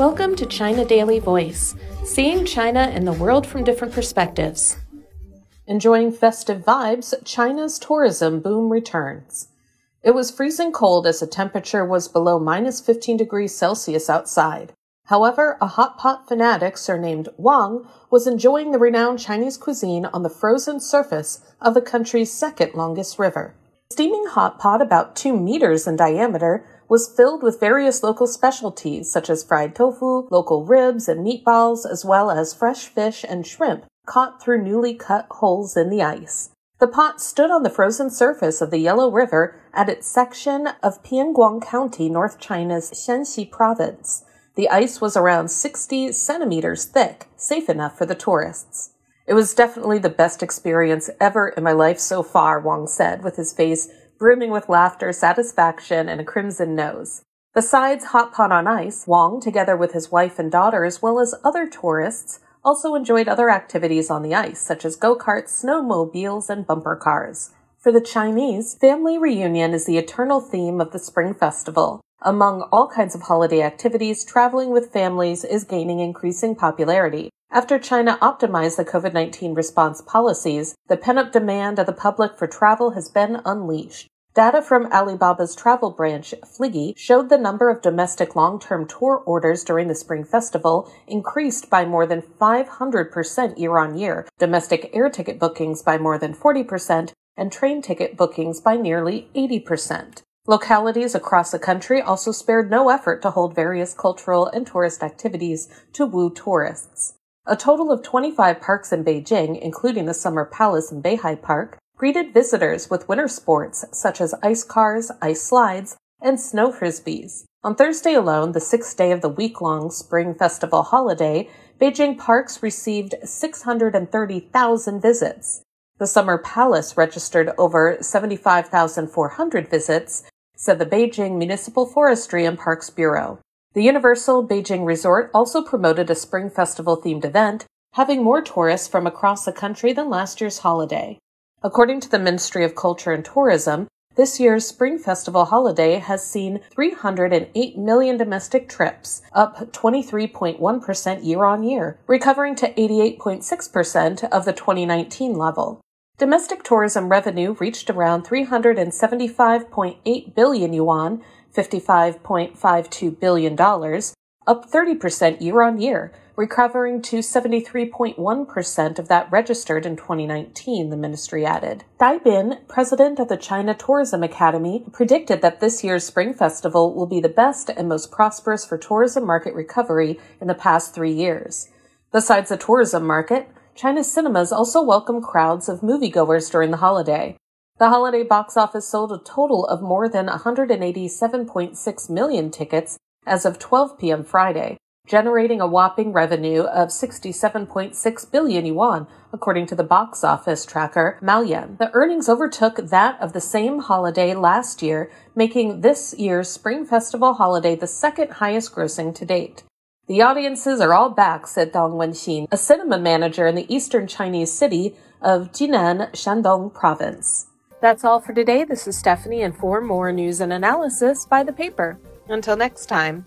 Welcome to China Daily Voice, seeing China and the world from different perspectives. Enjoying festive vibes, China's tourism boom returns. It was freezing cold as the temperature was below minus 15 degrees Celsius outside. However, a hot pot fanatic surnamed Wang was enjoying the renowned Chinese cuisine on the frozen surface of the country's second longest river. Steaming hot pot about two meters in diameter was filled with various local specialties such as fried tofu, local ribs and meatballs, as well as fresh fish and shrimp caught through newly cut holes in the ice. The pot stood on the frozen surface of the Yellow River at its section of Pianguan County, North China's Shanxi province. The ice was around 60 centimeters thick, safe enough for the tourists. It was definitely the best experience ever in my life so far, Wang said, with his face brimming with laughter, satisfaction, and a crimson nose. Besides Hot Pot on Ice, Wang, together with his wife and daughter, as well as other tourists, also enjoyed other activities on the ice, such as go-karts, snowmobiles, and bumper cars. For the Chinese, family reunion is the eternal theme of the Spring Festival. Among all kinds of holiday activities, traveling with families is gaining increasing popularity. After China optimized the COVID 19 response policies, the pent up demand of the public for travel has been unleashed. Data from Alibaba's travel branch, Fliggy, showed the number of domestic long-term tour orders during the Spring Festival increased by more than 500% year on year, domestic air ticket bookings by more than 40%, and train ticket bookings by nearly 80%. Localities across the country also spared no effort to hold various cultural and tourist activities to woo tourists. A total of 25 parks in Beijing, including the Summer Palace and Beihai Park, greeted visitors with winter sports such as ice cars, ice slides, and snow frisbees. On Thursday alone, the sixth day of the week-long Spring Festival holiday, Beijing parks received 630,000 visits. The Summer Palace registered over 75,400 visits, said the Beijing Municipal Forestry and Parks Bureau. The Universal Beijing Resort also promoted a Spring Festival themed event, having more tourists from across the country than last year's holiday. According to the Ministry of Culture and Tourism, this year's Spring Festival holiday has seen 308 million domestic trips, up 23.1% year on year, recovering to 88.6% of the 2019 level. Domestic tourism revenue reached around 375.8 billion yuan, $55.52 billion, up 30% year on year, recovering to 73.1% of that registered in 2019, the ministry added. Dai Bin, president of the China Tourism Academy, predicted that this year's Spring Festival will be the best and most prosperous for tourism market recovery in the past three years. Besides the tourism market, China's cinemas also welcome crowds of moviegoers during the holiday. The holiday box office sold a total of more than 187.6 million tickets as of 12 p.m. Friday, generating a whopping revenue of 67.6 billion yuan, according to the box office tracker Maoyan. The earnings overtook that of the same holiday last year, making this year's Spring Festival holiday the second highest grossing to date. The audiences are all back, said Dong Wenxin, a cinema manager in the eastern Chinese city of Jinan, Shandong province. That's all for today. This is Stephanie, and for more news and analysis, by the paper. Until next time.